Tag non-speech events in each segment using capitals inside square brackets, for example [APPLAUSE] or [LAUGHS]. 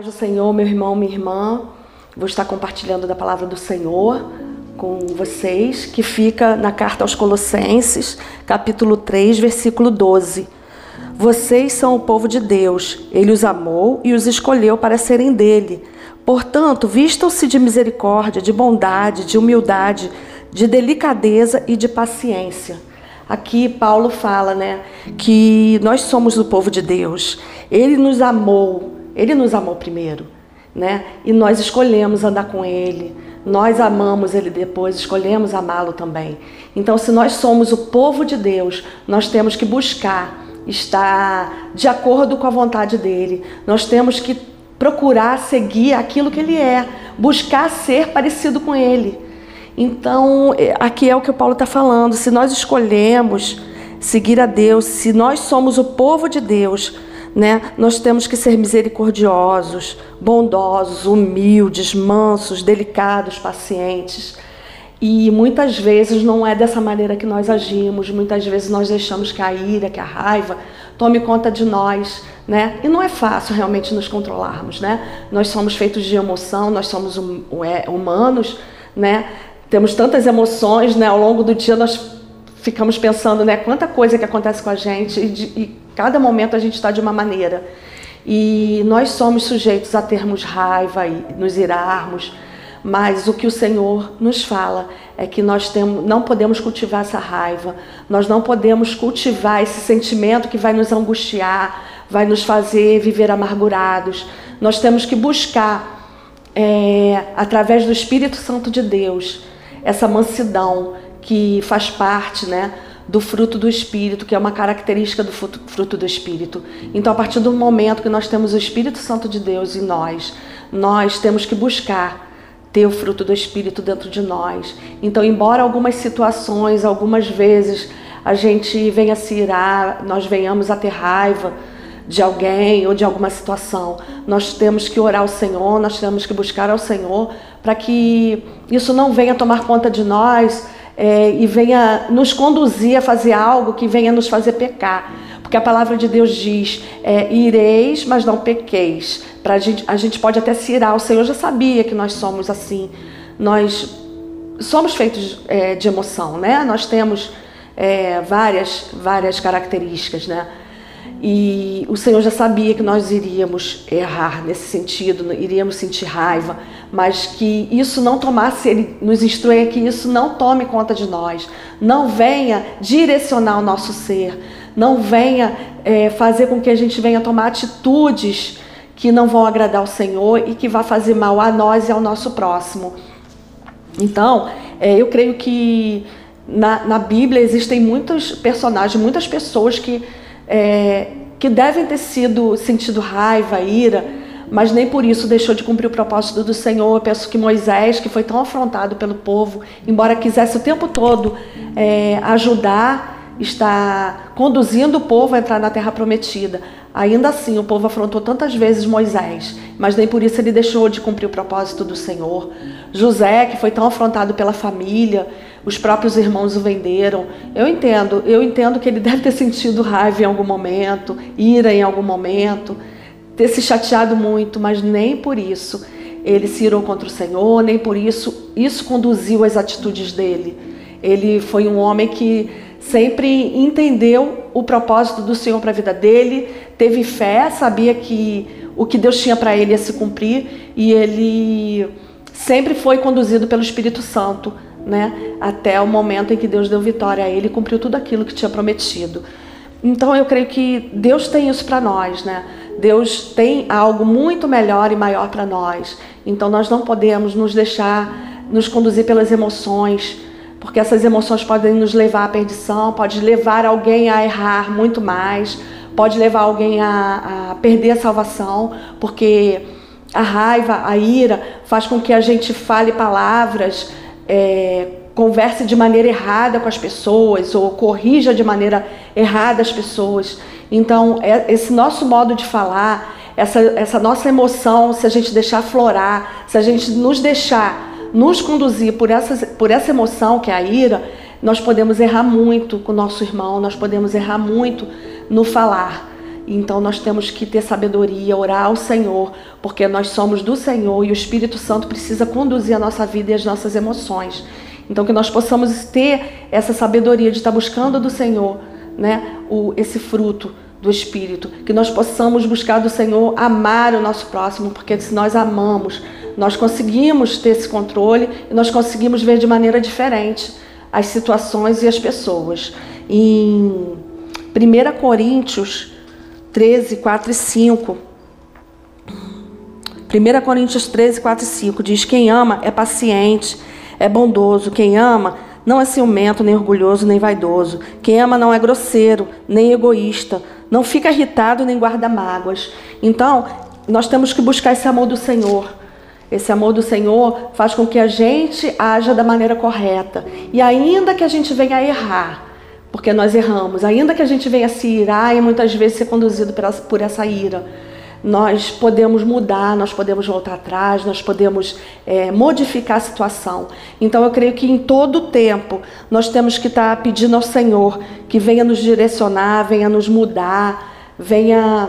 paz do Senhor, meu irmão, minha irmã. Vou estar compartilhando da palavra do Senhor com vocês, que fica na carta aos Colossenses, capítulo 3, versículo 12. Vocês são o povo de Deus. Ele os amou e os escolheu para serem dele. Portanto, vistam-se de misericórdia, de bondade, de humildade, de delicadeza e de paciência. Aqui Paulo fala, né, que nós somos o povo de Deus. Ele nos amou, ele nos amou primeiro, né? E nós escolhemos andar com ele. Nós amamos ele depois, escolhemos amá-lo também. Então, se nós somos o povo de Deus, nós temos que buscar estar de acordo com a vontade dele. Nós temos que procurar seguir aquilo que ele é, buscar ser parecido com ele. Então, é, aqui é o que o Paulo está falando. Se nós escolhemos seguir a Deus, se nós somos o povo de Deus, né, nós temos que ser misericordiosos, bondosos, humildes, mansos, delicados, pacientes. E muitas vezes não é dessa maneira que nós agimos, muitas vezes nós deixamos que a ira, que a raiva tome conta de nós, né? E não é fácil realmente nos controlarmos, né? Nós somos feitos de emoção, nós somos hum, é, humanos, né? temos tantas emoções, né? Ao longo do dia nós ficamos pensando, né? Quanta coisa que acontece com a gente e, de, e cada momento a gente está de uma maneira. E nós somos sujeitos a termos raiva e nos irarmos, mas o que o Senhor nos fala é que nós temos, não podemos cultivar essa raiva, nós não podemos cultivar esse sentimento que vai nos angustiar, vai nos fazer viver amargurados. Nós temos que buscar, é, através do Espírito Santo de Deus, essa mansidão que faz parte, né, do fruto do Espírito, que é uma característica do fruto do Espírito. Então, a partir do momento que nós temos o Espírito Santo de Deus em nós, nós temos que buscar ter o fruto do Espírito dentro de nós. Então, embora algumas situações, algumas vezes, a gente venha se irar, nós venhamos a ter raiva, de alguém ou de alguma situação. Nós temos que orar ao Senhor, nós temos que buscar ao Senhor para que isso não venha tomar conta de nós é, e venha nos conduzir a fazer algo que venha nos fazer pecar. Porque a palavra de Deus diz: é, ireis, mas não pequeis. Pra gente, a gente pode até se irar. O Senhor já sabia que nós somos assim. Nós somos feitos é, de emoção, né? Nós temos é, várias, várias características, né? E o Senhor já sabia que nós iríamos errar nesse sentido, iríamos sentir raiva, mas que isso não tomasse, Ele nos instrui que isso não tome conta de nós, não venha direcionar o nosso ser, não venha é, fazer com que a gente venha tomar atitudes que não vão agradar ao Senhor e que vá fazer mal a nós e ao nosso próximo. Então, é, eu creio que na, na Bíblia existem muitos personagens, muitas pessoas que é, que devem ter sido sentido raiva, ira, mas nem por isso deixou de cumprir o propósito do Senhor. Eu penso que Moisés, que foi tão afrontado pelo povo, embora quisesse o tempo todo é, ajudar, está conduzindo o povo a entrar na terra prometida. Ainda assim, o povo afrontou tantas vezes Moisés, mas nem por isso ele deixou de cumprir o propósito do Senhor. José, que foi tão afrontado pela família, os próprios irmãos o venderam. Eu entendo, eu entendo que ele [LAUGHS] deve ter sentido raiva em algum momento, ira em algum momento, ter se chateado muito, mas nem por isso ele se irou contra o Senhor, nem por isso isso conduziu as atitudes dele. Ele foi um homem que sempre entendeu o propósito do Senhor para a vida dele, teve fé, sabia que o que Deus tinha para ele ia se cumprir e ele sempre foi conduzido pelo Espírito Santo né? Até o momento em que Deus deu vitória a ele e cumpriu tudo aquilo que tinha prometido. Então eu creio que Deus tem isso para nós, né? Deus tem algo muito melhor e maior para nós. Então nós não podemos nos deixar nos conduzir pelas emoções, porque essas emoções podem nos levar à perdição, pode levar alguém a errar muito mais, pode levar alguém a, a perder a salvação, porque a raiva, a ira faz com que a gente fale palavras é, converse de maneira errada com as pessoas ou corrija de maneira errada as pessoas. Então, é, esse nosso modo de falar, essa, essa nossa emoção, se a gente deixar florar, se a gente nos deixar nos conduzir por essa, por essa emoção que é a ira, nós podemos errar muito com o nosso irmão, nós podemos errar muito no falar. Então nós temos que ter sabedoria, orar ao Senhor, porque nós somos do Senhor e o Espírito Santo precisa conduzir a nossa vida e as nossas emoções. Então que nós possamos ter essa sabedoria de estar buscando do Senhor, né, o, esse fruto do Espírito, que nós possamos buscar do Senhor amar o nosso próximo, porque se nós amamos, nós conseguimos ter esse controle e nós conseguimos ver de maneira diferente as situações e as pessoas. Em 1 Coríntios 13, 4 e 5. 1 Coríntios 13, 4 e 5 diz: Quem ama é paciente, é bondoso. Quem ama não é ciumento, nem orgulhoso, nem vaidoso. Quem ama não é grosseiro, nem egoísta. Não fica irritado, nem guarda mágoas. Então, nós temos que buscar esse amor do Senhor. Esse amor do Senhor faz com que a gente haja da maneira correta. E ainda que a gente venha a errar, porque nós erramos. Ainda que a gente venha se irar e muitas vezes ser conduzido por essa ira, nós podemos mudar, nós podemos voltar atrás, nós podemos é, modificar a situação. Então eu creio que em todo tempo nós temos que estar tá pedindo ao Senhor que venha nos direcionar, venha nos mudar, venha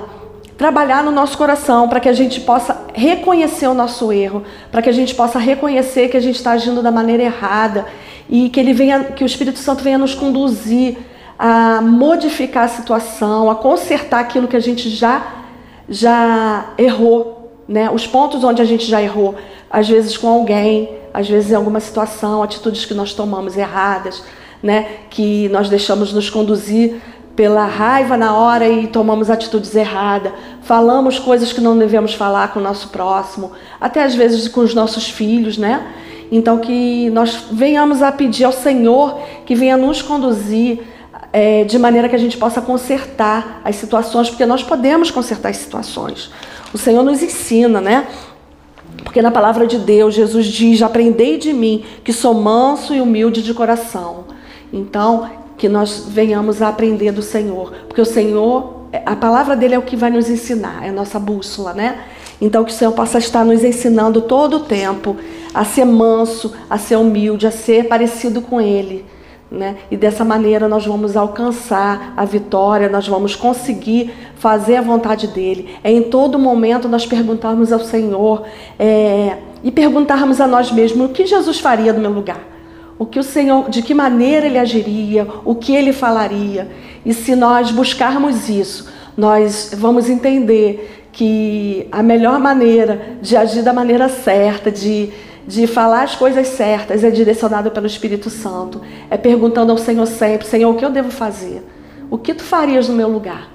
trabalhar no nosso coração para que a gente possa reconhecer o nosso erro, para que a gente possa reconhecer que a gente está agindo da maneira errada e que ele venha, que o Espírito Santo venha nos conduzir a modificar a situação, a consertar aquilo que a gente já já errou, né? Os pontos onde a gente já errou, às vezes com alguém, às vezes em alguma situação, atitudes que nós tomamos erradas, né? Que nós deixamos nos conduzir pela raiva na hora e tomamos atitudes erradas, falamos coisas que não devemos falar com o nosso próximo, até às vezes com os nossos filhos, né? Então, que nós venhamos a pedir ao Senhor que venha nos conduzir é, de maneira que a gente possa consertar as situações, porque nós podemos consertar as situações. O Senhor nos ensina, né? Porque na palavra de Deus, Jesus diz: Aprendei de mim, que sou manso e humilde de coração. Então, que nós venhamos a aprender do Senhor, porque o Senhor, a palavra dele é o que vai nos ensinar, é a nossa bússola, né? Então, que o Senhor possa estar nos ensinando todo o tempo a ser manso, a ser humilde, a ser parecido com Ele. Né? E dessa maneira nós vamos alcançar a vitória, nós vamos conseguir fazer a vontade dele. É em todo momento nós perguntarmos ao Senhor é, e perguntarmos a nós mesmos o que Jesus faria no meu lugar, o que o Senhor, de que maneira ele agiria, o que ele falaria. E se nós buscarmos isso, nós vamos entender que a melhor maneira de agir da maneira certa, de de falar as coisas certas é direcionado pelo Espírito Santo. É perguntando ao Senhor sempre: Senhor, o que eu devo fazer? O que tu farias no meu lugar?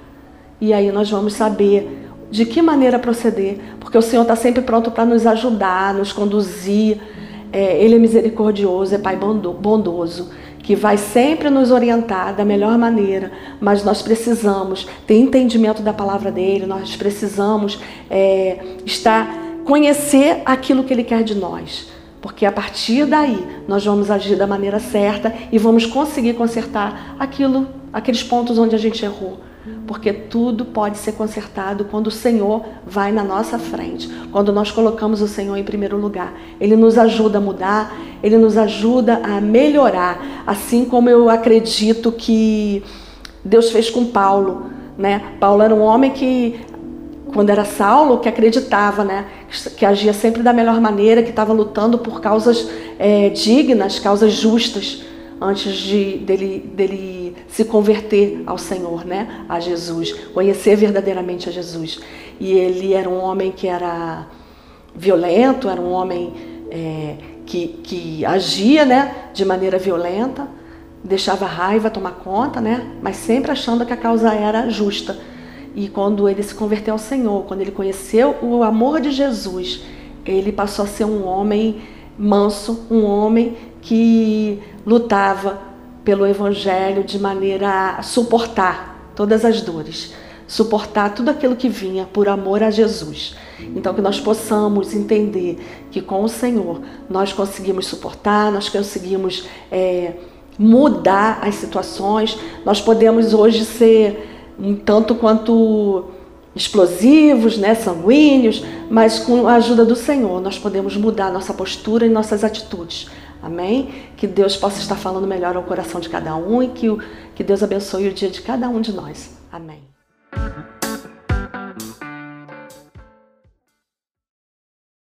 E aí nós vamos saber de que maneira proceder, porque o Senhor está sempre pronto para nos ajudar, nos conduzir. É, Ele é misericordioso, é Pai bondoso, que vai sempre nos orientar da melhor maneira, mas nós precisamos ter entendimento da palavra dele, nós precisamos é, estar conhecer aquilo que Ele quer de nós. Porque a partir daí nós vamos agir da maneira certa e vamos conseguir consertar aquilo, aqueles pontos onde a gente errou. Porque tudo pode ser consertado quando o Senhor vai na nossa frente, quando nós colocamos o Senhor em primeiro lugar. Ele nos ajuda a mudar, ele nos ajuda a melhorar, assim como eu acredito que Deus fez com Paulo. Né? Paulo era um homem que quando era Saulo, que acreditava, né, que agia sempre da melhor maneira, que estava lutando por causas é, dignas, causas justas, antes de dele, dele se converter ao Senhor, né, a Jesus, conhecer verdadeiramente a Jesus. E ele era um homem que era violento, era um homem é, que, que agia, né, de maneira violenta, deixava a raiva tomar conta, né, mas sempre achando que a causa era justa. E quando ele se converteu ao Senhor, quando ele conheceu o amor de Jesus, ele passou a ser um homem manso, um homem que lutava pelo Evangelho de maneira a suportar todas as dores, suportar tudo aquilo que vinha por amor a Jesus. Então, que nós possamos entender que com o Senhor nós conseguimos suportar, nós conseguimos é, mudar as situações, nós podemos hoje ser um tanto quanto explosivos, né, sanguíneos, mas com a ajuda do Senhor nós podemos mudar nossa postura e nossas atitudes. Amém? Que Deus possa estar falando melhor ao coração de cada um e que, o, que Deus abençoe o dia de cada um de nós. Amém.